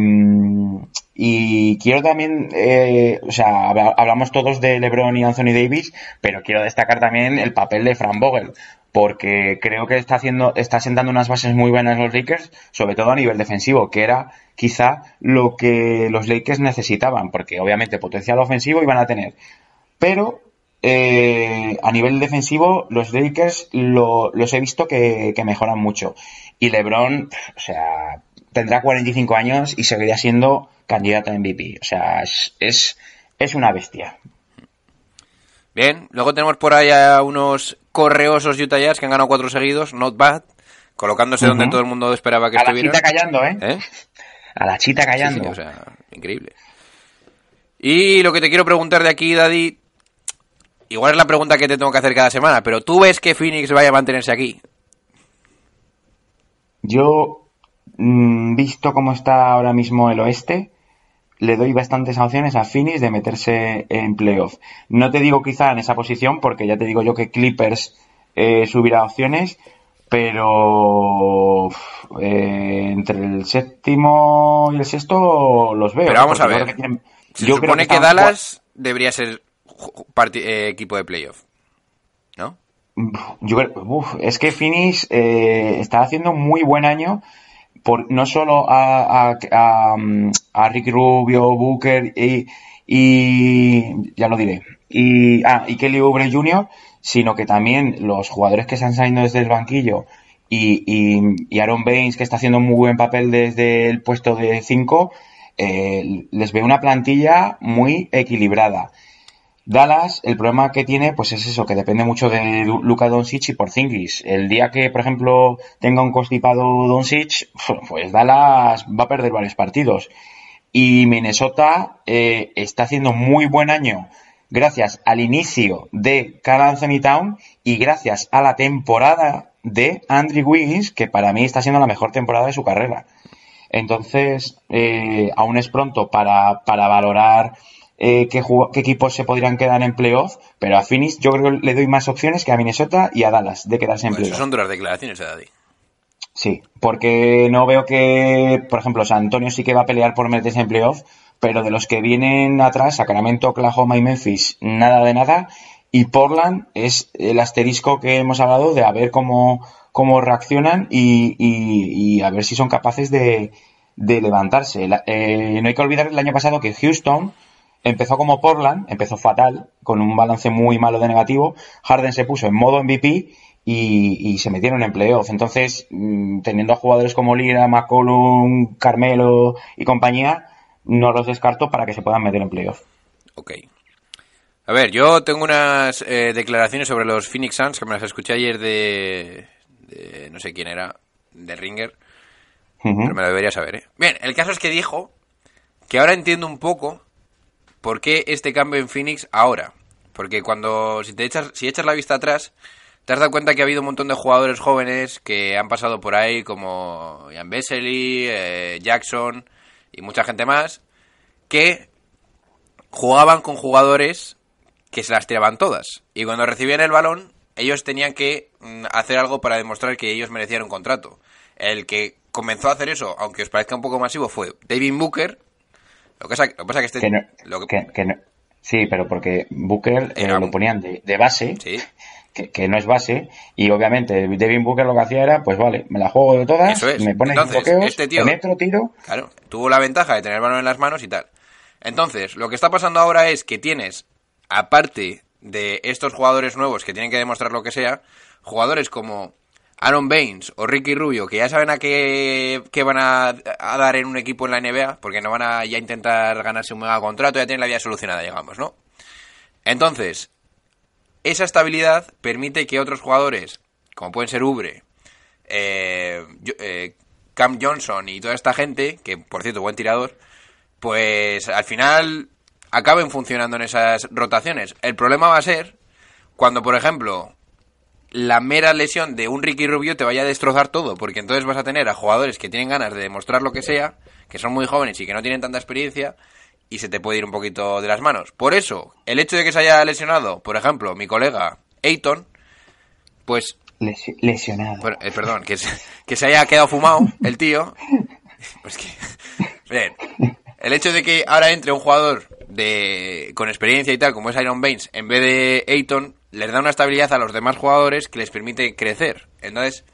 Speaker 3: y quiero también, eh, o sea, habla- hablamos todos de LeBron y Anthony Davis, pero quiero destacar también el papel de Fran Vogel, porque creo que está haciendo, está sentando unas bases muy buenas los Lakers, sobre todo a nivel defensivo, que era quizá lo que los Lakers necesitaban, porque obviamente potencial ofensivo iban a tener, pero eh, a nivel defensivo, los Lakers lo- los he visto que, mejoran mucho. Y LeBron, o sea, tendrá 45 años y seguiría siendo candidato a MVP. O sea, es, es, es una bestia.
Speaker 2: Bien, luego tenemos por ahí a unos correosos Utah Jazz que han ganado cuatro seguidos, not bad, colocándose donde todo el mundo esperaba que
Speaker 3: A la
Speaker 2: estuvieran.
Speaker 3: chita callando, ¿eh?
Speaker 2: ¿Eh?
Speaker 3: A la chita callando.
Speaker 2: sí, o sea, increíble. Y lo que te quiero preguntar de aquí, Daddy, igual es la pregunta que te tengo que hacer cada semana, pero ¿tú ves que Phoenix vaya a mantenerse aquí?
Speaker 3: Yo, mm, visto cómo está ahora mismo el oeste, le doy bastantes opciones a Phoenix de meterse en playoff. No te digo quizá en esa posición, porque ya te digo yo que Clippers eh, subirá opciones, pero eh, entre el séptimo y el sexto los veo.
Speaker 2: Pero vamos a ver.
Speaker 3: tienen-
Speaker 2: Se
Speaker 3: yo creo
Speaker 2: supone que, Dallas debería ser eh, equipo de playoff, ¿no?
Speaker 3: Yo creo- uf, es que Phoenix eh, está haciendo un muy buen año, por, no solo a, a, a, mm, a Rick Rubio, Booker y, y ya lo diré, y, ah, y Kelly Oubre Jr., sino que también los jugadores que se han salido desde el banquillo y, y, y Aaron Baines, que está haciendo un muy buen papel desde el puesto de 5, les veo una plantilla muy equilibrada. Dallas, el problema que tiene, pues es eso, que depende mucho de Lu- Luka Doncic y Porzingis. El día que, por ejemplo, tenga un constipado Doncic, <laughs> pues Dallas va a perder varios partidos. Y Minnesota eh, está haciendo muy buen año gracias al inicio de Carl Anthony Town y gracias a la temporada de Andrew Wiggins, que para mí está siendo la mejor temporada de su carrera. Entonces, eh, aún es pronto para, para valorar eh, qué, equipos se podrían quedar en playoff, pero a Phoenix yo creo que le doy más opciones que a Minnesota y a Dallas de quedarse en playoff.
Speaker 2: eso son duras declaraciones, eh, Daddy.
Speaker 3: Sí, porque no veo que, por ejemplo, San Antonio sí que va a pelear por meterse en playoff, pero de los que vienen atrás, Sacramento, Oklahoma y Memphis, nada de nada. Y Portland es el asterisco que hemos hablado de a ver cómo, cómo reaccionan y, y- y a ver si son capaces de, de levantarse. La- eh, no hay que olvidar el año pasado que Houston empezó como Portland, empezó fatal, con un balance muy malo de negativo. Harden se puso en modo MVP y, y se metieron en playoff. Entonces, mm, teniendo a jugadores como Lira, McCollum, Carmelo y compañía, no los descarto para que se puedan meter en playoff.
Speaker 2: Ok. A ver, yo tengo unas eh, declaraciones sobre los Phoenix Suns que me las escuché ayer de, de no sé quién era, de Ringer, pero me lo debería saber, ¿eh? Bien, el caso es que dijo que ahora entiendo un poco por qué este cambio en Phoenix ahora. Porque cuando, si te echas, si echas la vista atrás, te has dado cuenta que ha habido un montón de jugadores jóvenes que han pasado por ahí, como Ian Vesely, eh, Jackson y mucha gente más, que jugaban con jugadores que se las tiraban todas. Y cuando recibían el balón, ellos tenían que mm, hacer algo para demostrar que ellos merecían un contrato. El que comenzó a hacer eso, aunque os parezca un poco masivo, fue David Booker. Lo que pasa, lo que pasa que este...
Speaker 3: Que no-
Speaker 2: lo que-
Speaker 3: que- que no- sí, pero porque Booker eh,
Speaker 2: Era
Speaker 3: lo ponían de, de base,
Speaker 2: sí, <laughs>
Speaker 3: que, no es base, y obviamente Devin Booker lo que hacía era, pues vale, me la juego de todas,
Speaker 2: Eso es.
Speaker 3: me pones
Speaker 2: Entonces,
Speaker 3: bloqueos,
Speaker 2: este tío-
Speaker 3: tiro,
Speaker 2: Claro, tuvo la ventaja de tener el balón en las manos y tal. Entonces, lo que está pasando ahora es que tienes, aparte de estos jugadores nuevos que tienen que demostrar lo que sea, jugadores como Aaron Baines o Ricky Rubio, que ya saben a qué, qué van a, a dar en un equipo en la NBA, porque no van a ya intentar ganarse un mega contrato, ya tienen la vida solucionada, digamos, ¿no? Entonces, esa estabilidad permite que otros jugadores, como pueden ser Ubre, eh, eh, Cam Johnson y toda esta gente, que por cierto, buen tirador, pues al final acaben funcionando en esas rotaciones. El problema va a ser cuando, por ejemplo, la mera lesión de un Ricky Rubio te vaya a destrozar todo, porque entonces vas a tener a jugadores que tienen ganas de demostrar lo que sea, que son muy jóvenes y que no tienen tanta experiencia, y se te puede ir un poquito de las manos. Por eso, el hecho de que se haya lesionado, por ejemplo, mi colega Ayton, pues
Speaker 3: Lesi- lesionado.
Speaker 2: bueno, eh, perdón, que se, que se haya quedado fumado el tío. Pues que. Bien. El hecho de que ahora entre un jugador de con experiencia y tal, como es Iron Baines, en vez de Ayton, les da una estabilidad a los demás jugadores que les permite crecer. Entonces,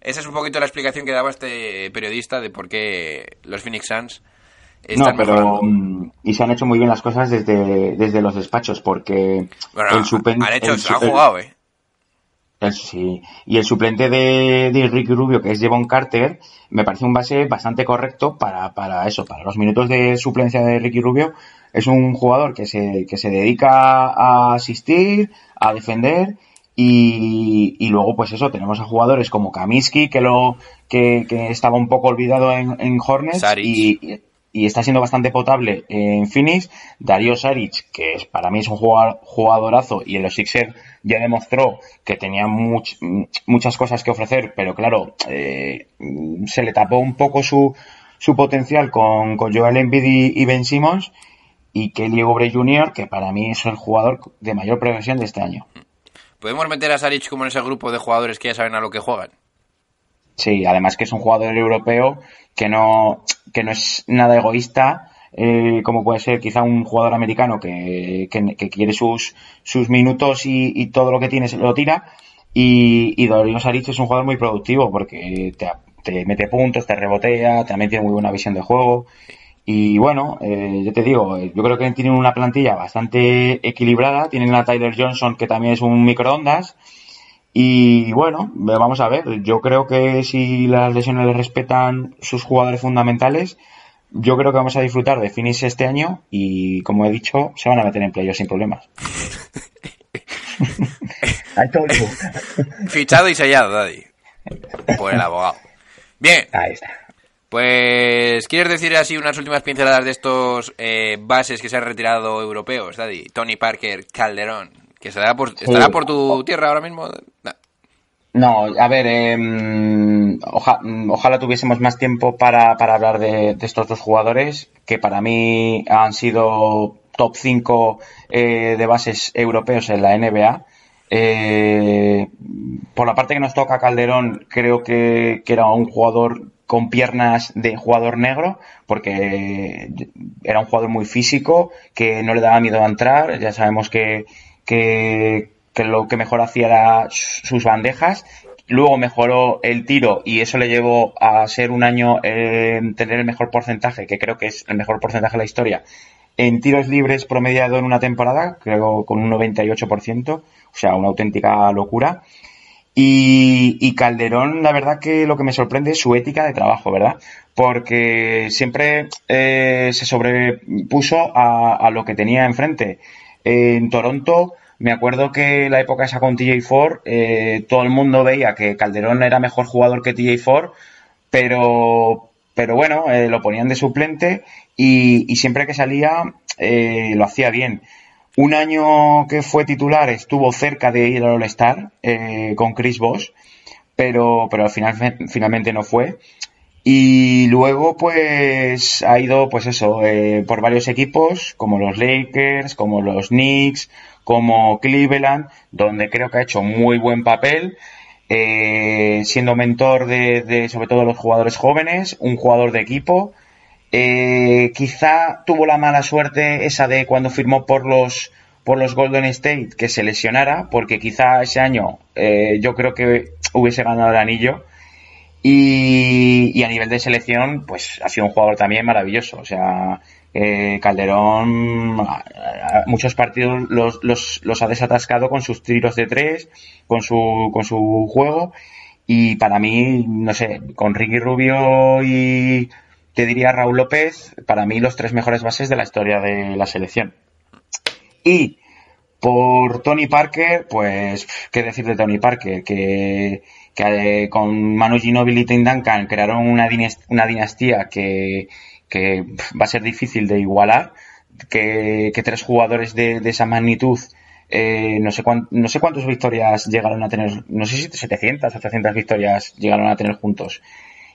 Speaker 2: esa es un poquito la explicación que daba este periodista de por qué los Phoenix Suns
Speaker 3: No,
Speaker 2: están
Speaker 3: pero
Speaker 2: mejorando.
Speaker 3: mm, y se han hecho muy bien las cosas desde, desde los despachos porque
Speaker 2: Bueno,
Speaker 3: el supen-
Speaker 2: han hecho,
Speaker 3: el
Speaker 2: se han jugado, eh.
Speaker 3: el- sí, y el suplente de, de Ricky Rubio, que es Devon Carter, me parece un base bastante correcto para, para eso, para los minutos de suplencia de Ricky Rubio. Es un jugador que se, que se dedica a asistir, a defender y, y luego pues eso, tenemos a jugadores como Kaminsky que lo que, que estaba un poco olvidado en, en Hornets y, y está siendo bastante potable en Phoenix. Darío Saric, que es, para mí es un jugador, jugadorazo y en los Sixers ya demostró que tenía much- muchas cosas que ofrecer, pero claro, eh, se le tapó un poco su, su potencial con, con Joel Embiid y Ben Simmons y Kelly Oubre Jr., que para mí es el jugador de mayor progresión de este año.
Speaker 2: ¿Podemos meter a Saric como en ese grupo de jugadores que ya saben a lo que juegan?
Speaker 3: Sí, además que es un jugador europeo que no, que no es nada egoísta, eh, como puede ser quizá un jugador americano que, que, que quiere sus, sus minutos y, y todo lo que tiene se lo tira. Y, y Darío Saric es un jugador muy productivo porque te, te mete puntos, te rebotea, también tiene muy buena visión de juego. Y bueno, eh, yo te digo, eh, yo creo que tienen una plantilla bastante equilibrada. Tienen a Tyler Johnson, que también es un microondas. Y bueno, vamos a ver. Yo creo que si las lesiones le respetan sus jugadores fundamentales, yo creo que vamos a disfrutar de Phoenix este año. Y como he dicho, se van a meter en playoffs sin problemas. I told you.
Speaker 2: Fichado y sellado, Daddy. Por el abogado. Bien,
Speaker 3: Ahí está.
Speaker 2: Pues ¿quieres decir así unas últimas pinceladas de estos eh, bases que se han retirado europeos, Daddy? Tony Parker, Calderón, que estará por, estará por tu tierra ahora mismo.
Speaker 3: No, a ver, eh, oja- ojalá tuviésemos más tiempo para, para hablar de, de estos dos jugadores, que para mí han sido top 5 eh, de bases europeos en la NBA. Eh, por la parte que nos toca Calderón, creo que, que era un jugador con piernas de jugador negro, porque era un jugador muy físico, que no le daba miedo a entrar. Ya sabemos que, que, lo que mejor hacía era sus bandejas. Luego mejoró el tiro y eso le llevó a ser un año eh, tener el mejor porcentaje, que creo que es el mejor porcentaje de la historia, en tiros libres promediado en una temporada, creo con un 98%, o sea, una auténtica locura. Y, Calderón, la verdad que lo que me sorprende es su ética de trabajo, ¿verdad? Porque siempre eh, se sobrepuso a, lo que tenía enfrente. En Toronto, me acuerdo que la época esa con TJ Ford, eh, todo el mundo veía que Calderón era mejor jugador que TJ Ford, pero, pero bueno, eh, lo ponían de suplente y, y siempre que salía eh, lo hacía bien. Un año que fue titular estuvo cerca de ir al All-Star eh, con Chris Bosh, pero, pero al final, finalmente no fue. Y luego, pues, ha ido, pues eso, eh, por varios equipos, como los Lakers, como los Knicks, como Cleveland, donde creo que ha hecho muy buen papel, eh, siendo mentor de, de, sobre todo, los jugadores jóvenes, un jugador de equipo. Eh, quizá tuvo la mala suerte esa de cuando firmó por los por los Golden State que se lesionara, porque quizá ese año eh, yo creo que hubiese ganado el anillo. Y, y, a nivel de selección, pues ha sido un jugador también maravilloso. O sea, eh, Calderón, muchos partidos los, los, los, ha desatascado con sus tiros de tres, con su, con su juego. Y para mí, no sé, con Ricky Rubio y te diría Raúl López, para mí los tres mejores bases de la historia de la selección. Y por Tony Parker, pues, ¿qué decir de Tony Parker? Que, eh, con Manu Ginobili y Tim Duncan crearon una, dinastía, una dinastía que, que, va a ser difícil de igualar, que, tres jugadores de, de esa magnitud, eh, no, sé cuán, no sé cuántas victorias llegaron a tener, no sé si 700, 800 victorias llegaron a tener juntos.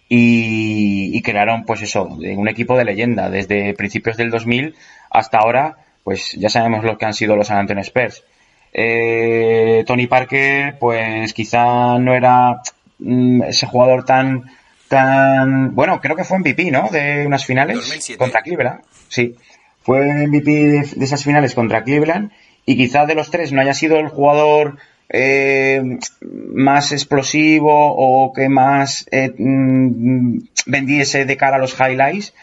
Speaker 3: Y, crearon, pues eso, un equipo de leyenda. Desde principios del 2000 hasta ahora, pues ya sabemos lo que han sido los San Antonio Spurs. Eh, Tony Parker, pues quizá no era mm, ese jugador tan, tan, bueno, creo que fue MVP, ¿no? De unas finales
Speaker 2: 2007.
Speaker 3: contra Cleveland. Sí, fue MVP de, de esas finales contra Cleveland y quizá de los tres no haya sido el jugador eh, más explosivo o que más eh, mm, vendiese de cara a los highlights,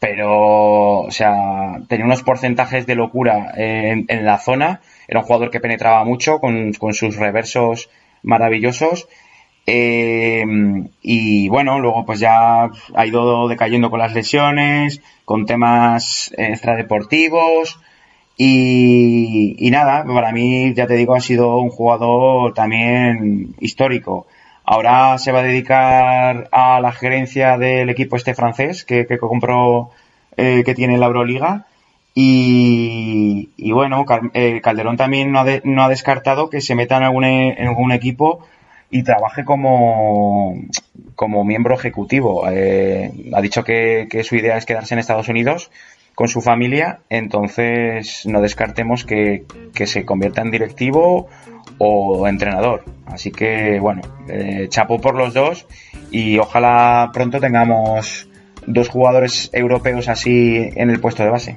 Speaker 3: pero, o sea, tenía unos porcentajes de locura en, en la zona. Era un jugador que penetraba mucho con, sus reversos maravillosos. Eh, y bueno, luego pues ya ha ido decayendo con las lesiones, con temas extradeportivos. Y, nada, para mí, ya te digo, ha sido un jugador también histórico. Ahora se va a dedicar a la gerencia del equipo este francés que, que compró, eh, que tiene la Euroliga. Y, bueno, eh, Calderón también no ha, de- no ha descartado que se meta en algún, en algún equipo y trabaje como, como miembro ejecutivo. Eh, ha dicho que, que su idea es quedarse en Estados Unidos con su familia, entonces no descartemos que, que se convierta en directivo o entrenador. Así que bueno, eh, chapo por los dos y ojalá pronto tengamos dos jugadores europeos así en el puesto de base.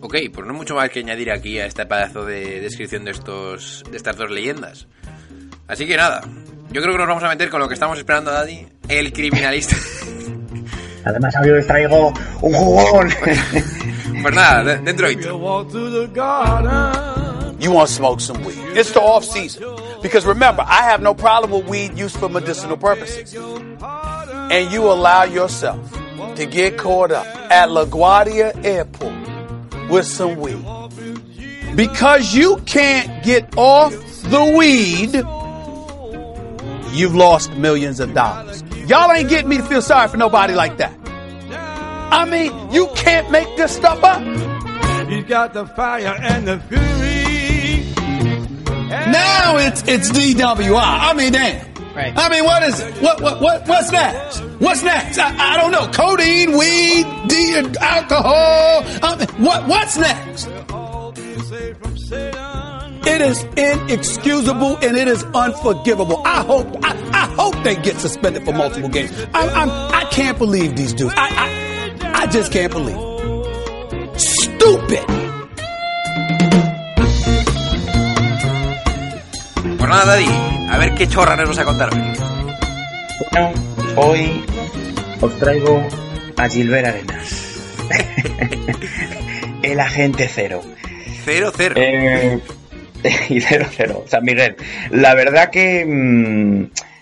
Speaker 2: Ok, pues no mucho más que añadir aquí a este pedazo de descripción de estos de estas dos leyendas. Así que nada, yo creo que nos vamos a meter con lo que estamos esperando, Daddy, el criminalista. <laughs>
Speaker 3: Además, hoy os traigo un jugón.
Speaker 2: pues nada, de- dentro intro.
Speaker 4: Walk through the garden.
Speaker 6: You want to smoke some weed. It's the off season. Because remember, I have no problem with weed used for medicinal purposes. And you allow yourself to get caught up at LaGuardia Airport with some weed.
Speaker 4: Because you can't get off the weed, you've lost millions of dollars. Y'all ain't getting me to feel sorry for nobody like that. I mean, you can't make this stuff up. He's got the fire and the fury. Now it's it's DWI. I mean, damn.
Speaker 7: Right.
Speaker 4: I mean, what is it? What what what what's next? What's next? I, I don't know. Codeine, weed, D, alcohol. I mean, what what's next? It is inexcusable and it is unforgivable. I hope I, I hope they get suspended for multiple games. I, I'm, I can't believe these dudes. I, I I just can't believe. it. Stupid.
Speaker 2: Pues nada, Daddy, a ver qué chorra nos vas a contar.
Speaker 3: Bueno, hoy os traigo a Gilbert Arenas. <laughs> El agente cero.
Speaker 2: Cero, cero.
Speaker 3: Eh, <laughs> y cero, cero. San Miguel. La verdad que... mm,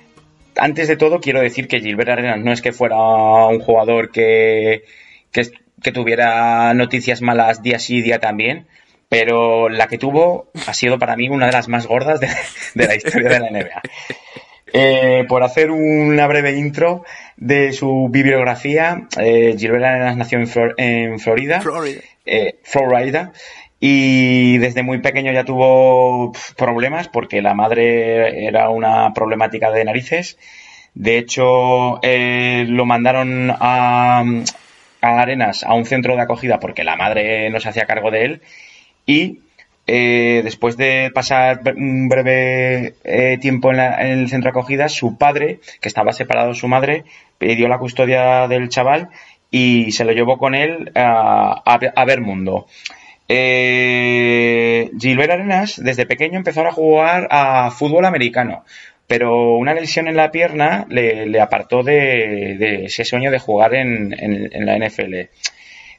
Speaker 3: antes de todo quiero decir que Gilbert Arenas no es que fuera un jugador que, que, que tuviera noticias malas día sí, día también, pero la que tuvo ha sido para mí una de las más gordas de, de la historia de la NBA. Eh, por hacer una breve intro de su bibliografía, eh, Gilbert Arenas nació en, Flor- en Florida,
Speaker 2: Florida.
Speaker 3: eh, Florida, y desde muy pequeño ya tuvo problemas porque la madre era una problemática de narices. De hecho, eh, lo mandaron a, a Arenas a un centro de acogida porque la madre no se hacía cargo de él y eh, después de pasar un breve eh, tiempo en, la- en el centro de acogida, su padre, que estaba separado de su madre, pidió la custodia del chaval y se lo llevó con él a, a. Eh, Gilbert Arenas desde pequeño empezó a jugar a fútbol americano, pero una lesión en la pierna le, apartó de, ese sueño de jugar en, la NFL.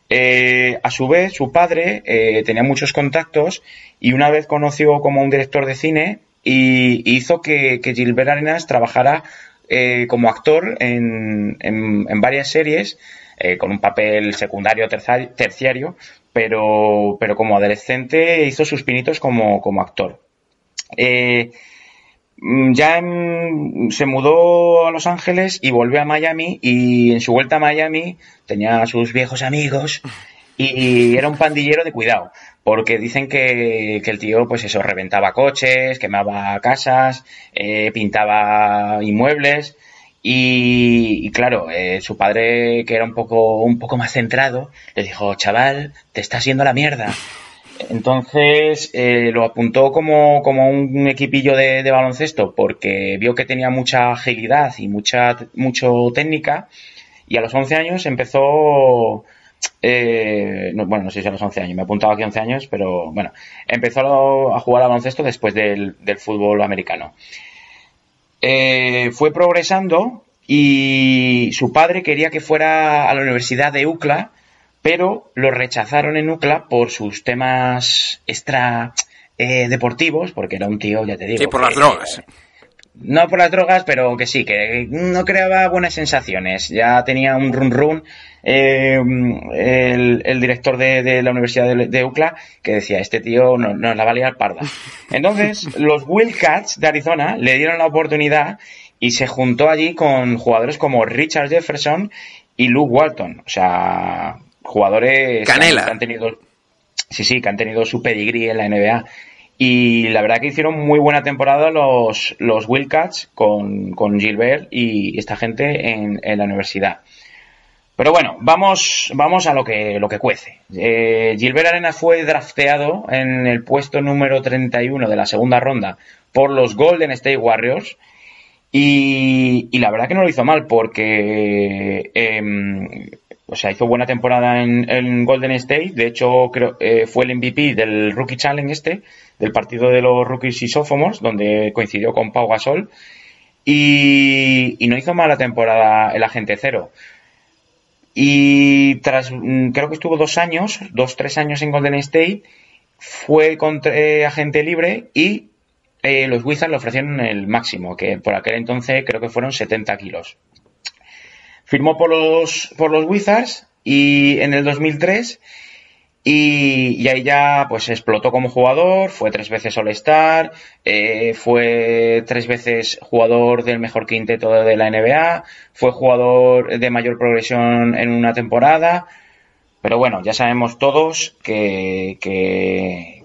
Speaker 3: Eh, a su vez, su padre eh, tenía muchos contactos y una vez conoció como un director de cine y hizo que, Gilbert Arenas trabajara eh, como actor en- en varias series, eh, con un papel secundario terciario, terciario pero, pero como adolescente hizo sus pinitos como, como actor. Eh, Mm, ya en- se mudó a Los Ángeles y volvió a Miami y en su vuelta a Miami tenía a sus viejos amigos y era un pandillero de cuidado porque dicen que, que el tío pues eso reventaba coches, quemaba casas, eh, pintaba inmuebles Y, claro, eh, su padre, que era un poco, un poco más centrado, le dijo, chaval, te estás yendo la mierda. Entonces eh, lo apuntó como, como un equipillo de, baloncesto porque vio que tenía mucha agilidad y mucha mucho técnica y a los 11 años empezó eh, no, bueno, no sé si a los 11 años, me he apuntado aquí 11 años, pero bueno, empezó a jugar al baloncesto después del fútbol americano. Eh, fue progresando y su padre quería que fuera a la Universidad de UCLA, pero lo rechazaron en UCLA por sus temas extra eh, deportivos, porque era un tío, ya te digo.
Speaker 2: Sí, por
Speaker 3: que-
Speaker 2: las drogas.
Speaker 3: No por las drogas, pero que sí, que no creaba buenas sensaciones. Ya tenía un run run eh, el, el director de, de la Universidad de, de UCLA que decía, este tío no- nos la va a liar parda. Entonces, <laughs> los Wildcats de Arizona le dieron la oportunidad y se juntó allí con jugadores como Richard Jefferson y Luke Walton. O sea, jugadores que han-
Speaker 2: Canela.
Speaker 3: que han tenido Sí, sí, que han tenido su pedigrí en la NBA. Y la verdad que hicieron muy buena temporada los, los Wildcats con, con Gilbert y esta gente en, en la universidad. Pero bueno, vamos, vamos a lo que, lo que cuece. Eh, Gilbert Arenas fue drafteado en el puesto número 31 de la segunda ronda por los Golden State Warriors. Y, y la verdad que no lo hizo mal porque em, o sea, hizo buena temporada en, en Golden State. De hecho, eh, fue el MVP del Rookie Challenge este, del partido de los rookies y sophomores, donde coincidió con Pau Gasol. Y, y no hizo mala temporada el agente cero. Y tras, mm, creo que estuvo dos años, dos, tres años en Golden State, fue contra, eh, agente libre y eh, los Wizards le ofrecieron el máximo, que por aquel entonces creo que fueron 70 kilos. Firmó por los, por los Wizards y en el 2003 y, y ahí ya pues explotó como jugador, fue tres veces All-Star, eh, fue tres veces jugador del mejor quinteto de la NBA, fue jugador de mayor progresión en una temporada, pero bueno, ya sabemos todos que, que,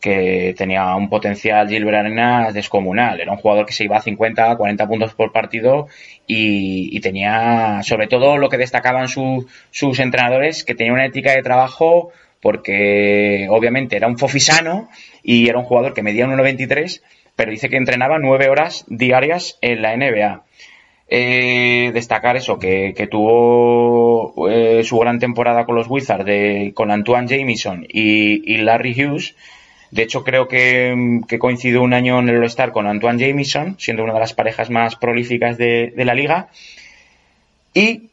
Speaker 3: que tenía un potencial Gilbert Arenas descomunal. Era un jugador que se iba a 50, 40 puntos por partido y, y tenía, sobre todo, lo que destacaban su- sus entrenadores, que tenía una ética de trabajo porque obviamente era un fofisano y era un jugador que medía un 1,23, pero dice que entrenaba nueve horas diarias en la NBA. Eh, destacar eso, que, tuvo eh, su gran temporada con los Wizards, con Antoine Jamison y, y Larry Hughes. De hecho, creo que, que coincidió un año en el All-Star con Antoine Jamison, siendo una de las parejas más prolíficas de, de la liga. Y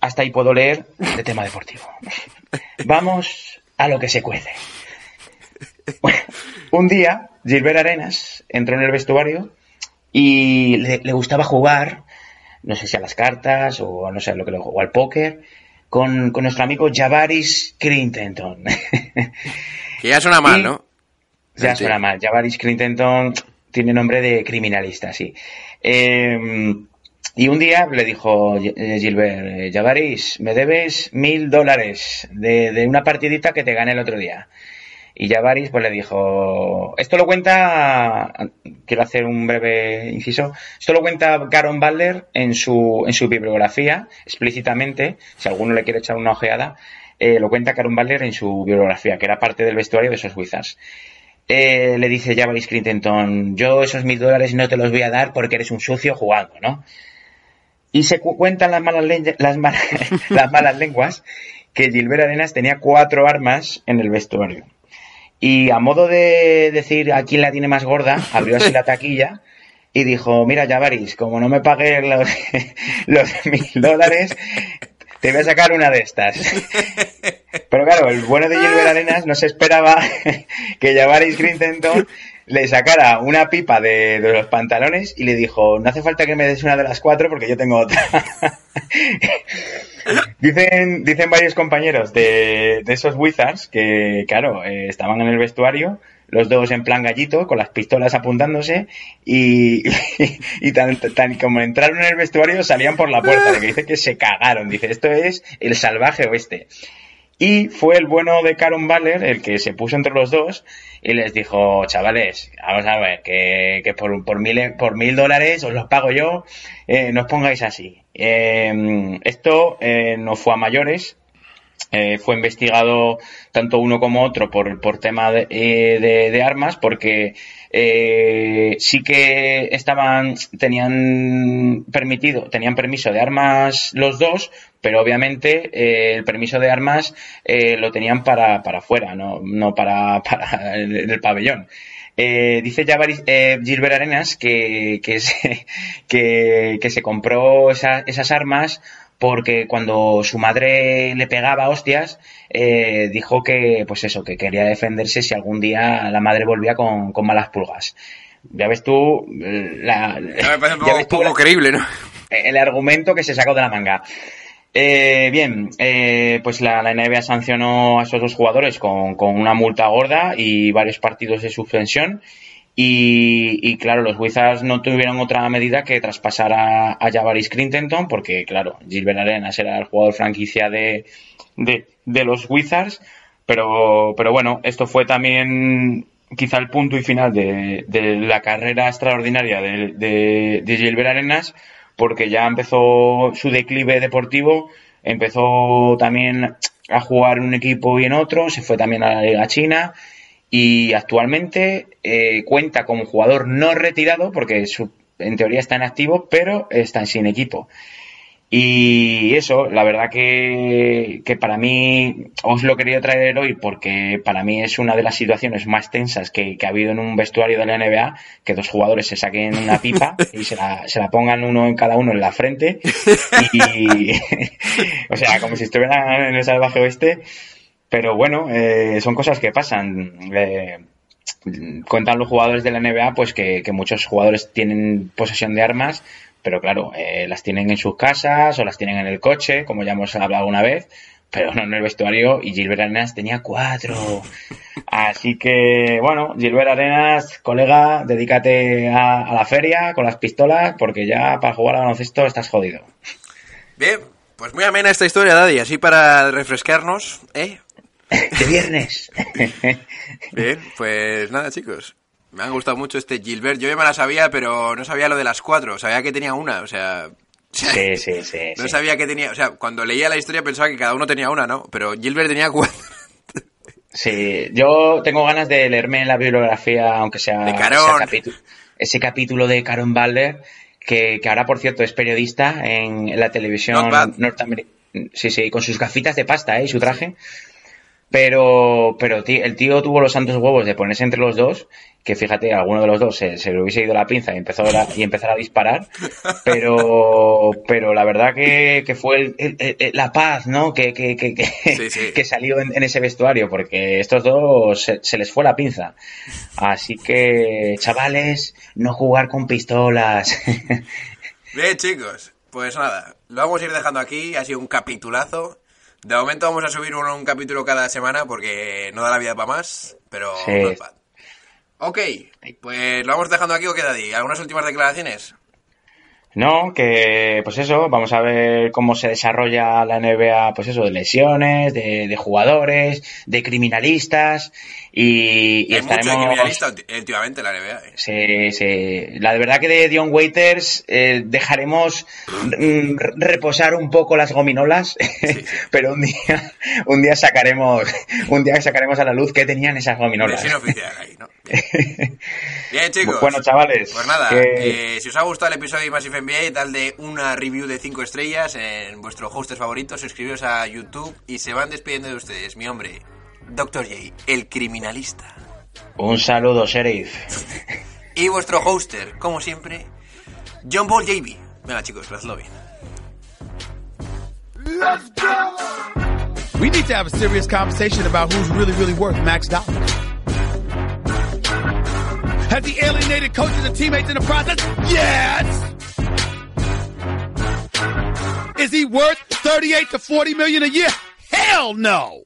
Speaker 3: hasta ahí puedo leer de tema deportivo. Vamos a lo que se cuece. Bueno, <laughs> un día, Gilbert Arenas entró en el vestuario y le, le gustaba jugar, no sé si a las cartas o no sé lo que le o al póker, con, con nuestro amigo Javaris Crintenton. <laughs>
Speaker 2: Que ya suena mal,
Speaker 3: Y-
Speaker 2: ¿no?
Speaker 3: Ya
Speaker 2: Sí.
Speaker 3: suena mal. Javaris Crintenton tiene nombre de criminalista, sí. Eh, y un día le dijo eh, Gilbert, eh, Javaris, me debes mil dólares de, de una partidita que te gané el otro día. Y Javaris pues le dijo, esto lo cuenta, quiero hacer un breve inciso, esto lo cuenta Garon Butler en su, en su bibliografía, explícitamente, si alguno le quiere echar una ojeada, eh, lo cuenta Garon Butler en su bibliografía, que era parte del vestuario de esos Wizards. Eh, le dice Javaris Crintenton, yo esos mil dólares no te los voy a dar porque eres un sucio jugando, ¿no? Y se cu- cuentan las malas, <laughs> las, las malas lenguas que Gilbert Arenas tenía cuatro armas en el vestuario. Y a modo de decir a quién la tiene más gorda, abrió así la taquilla y dijo, mira Javaris, como no me pagues los, <laughs> los mil dólares, te voy a sacar una de estas. Pero claro, el bueno de Gilbert Arenas no se esperaba <laughs> que Javaris Crintenton le sacara una pipa de, de los pantalones y le dijo, no hace falta que me des una de las cuatro porque yo tengo otra. <laughs> dicen, dicen varios compañeros de, de esos Wizards que, claro, eh, estaban en el vestuario, los dos en plan gallito, con las pistolas apuntándose, y, <laughs> y tan, tan como entraron en el vestuario salían por la puerta, que dice que se cagaron, dice, esto es el salvaje oeste. Y fue el bueno de Caron Baller el que se puso entre los dos y les dijo, chavales, vamos a ver, que, que por, por, mil, por mil dólares os los pago yo, eh, no os pongáis así. Eh, esto eh, no fue a mayores, eh, fue investigado tanto uno como otro por, por tema de, eh, de, armas, porque eh, sí que estaban, tenían permitido, tenían permiso de armas los dos, pero obviamente eh, el permiso de armas lo tenían para, para afuera, no, no para, <laughs> para el, el pabellón. Dice ya Gilbert Arenas que, que, se, <laughs> que, que se compró esa, esas armas porque cuando su madre le pegaba hostias, eh, dijo que, pues eso, que quería defenderse si algún día la madre volvía con, con malas pulgas. Ya ves tú, la,
Speaker 2: Ya me parece un poco,
Speaker 3: la-
Speaker 2: creíble, ¿no?
Speaker 3: el argumento que se sacó de la manga. Eh, bien, eh, pues la, la NBA sancionó a esos dos jugadores con, con una multa gorda y varios partidos de suspensión. Y, y, claro, los Wizards no tuvieron otra medida que traspasar a, a Javaris Crintenton, porque claro, Gilbert Arenas era el jugador franquicia de, de, los Wizards. Pero, pero bueno, esto fue también quizá el punto y final de, la carrera extraordinaria de, de Gilbert Arenas, porque ya empezó su declive deportivo, empezó también a jugar en un equipo y en otro, se fue también a la Liga China y actualmente eh, cuenta como jugador no retirado, porque su, en teoría está en activo, pero está sin equipo. Y eso, la verdad que, que para mí os lo quería traer hoy porque para mí es una de las situaciones más tensas que, que ha habido en un vestuario de la NBA, que dos jugadores se saquen una pipa <laughs> y se la, se la pongan uno en cada uno en la frente <laughs> y, <laughs> o sea, como si estuvieran en el salvaje oeste, pero bueno, eh, son cosas que pasan. Eh, cuentan los jugadores de la NBA pues que, muchos jugadores tienen posesión de armas pero claro, eh, las tienen en sus casas o las tienen en el coche, como ya hemos hablado alguna vez, pero no en el vestuario y Gilbert Arenas tenía cuatro. Así que, bueno, Gilbert Arenas, colega, dedícate a, a la feria con las pistolas porque ya para jugar al baloncesto estás jodido.
Speaker 2: Bien, pues muy amena esta historia, Daddy, así para refrescarnos, ¿eh?
Speaker 3: De viernes. <laughs>
Speaker 2: Bien, pues nada, chicos. Me han gustado mucho este Gilbert. Yo ya me la sabía, pero no sabía lo de las cuatro. Sabía que tenía una, o sea...
Speaker 3: Sí, sí, sí. <laughs>
Speaker 2: No
Speaker 3: sí.
Speaker 2: sabía que tenía... O sea, cuando leía la historia pensaba que cada uno tenía una, ¿no? Pero Gilbert tenía cuatro. <laughs>
Speaker 3: Sí, yo tengo ganas de leerme la bibliografía, aunque sea
Speaker 2: De
Speaker 3: ese,
Speaker 2: Caron.
Speaker 3: capítulo, ese capítulo de Caron Balder, que, que ahora, por cierto, es periodista en, la televisión norteamericana. Sí, sí, con sus gafitas de pasta, ¿eh? Y su traje. Pero, pero tí- el tío tuvo los santos huevos de ponerse entre los dos, que fíjate, alguno de los dos se, se le hubiese ido la pinza y empezó a, y empezar a disparar, pero, <laughs> pero la verdad que, que fue el- el- el- la paz, ¿no? Que, que, que, que,
Speaker 2: Sí, sí.
Speaker 3: que salió en, en ese vestuario, porque estos dos se, se les fue la pinza. Así que, chavales, no jugar con pistolas. <laughs>
Speaker 2: Bien, chicos. Pues nada, lo vamos a ir dejando aquí. Ha sido un capitulazo. De momento vamos a subir un, un capítulo cada semana porque no da la vida para más, pero
Speaker 3: Sí.
Speaker 2: bad. Ok, pues lo vamos dejando aquí o queda ahí. ¿Algunas últimas declaraciones?
Speaker 3: No, que pues eso, vamos a ver cómo se desarrolla la NBA, pues eso, de lesiones, de, de jugadores, de criminalistas y, y
Speaker 2: Hay mucho
Speaker 3: estaremos...
Speaker 2: criminalista ulti- últimamente en la NBA. ¿eh?
Speaker 3: Sí, sí. La verdad que de Dion Waiters eh, dejaremos mm, re- reposar un poco las gominolas, <laughs> pero un día, un día sacaremos, un día sacaremos a la luz qué tenían esas gominolas.
Speaker 2: Versión oficial ahí, ¿no? <laughs> Bien, chicos.
Speaker 3: Bueno, chavales,
Speaker 2: Pues nada,
Speaker 3: que-
Speaker 2: eh, si os ha gustado el episodio de Massive NBA, dale una review de 5 estrellas en vuestro hoster favorito, suscribiros a YouTube y se van despidiendo de ustedes. Mi hombre, Dr. J, el criminalista.
Speaker 3: Un saludo, sheriff. <laughs>
Speaker 2: Y vuestro hoster, como siempre, John Ball JB. Venga, chicos, hacedlo bien.
Speaker 4: We need to have a serious conversation about who's really, really worth max dollars. Has he alienated coaches and teammates in the process? Yes! Is he worth 38 to 40 million a year? Hell no!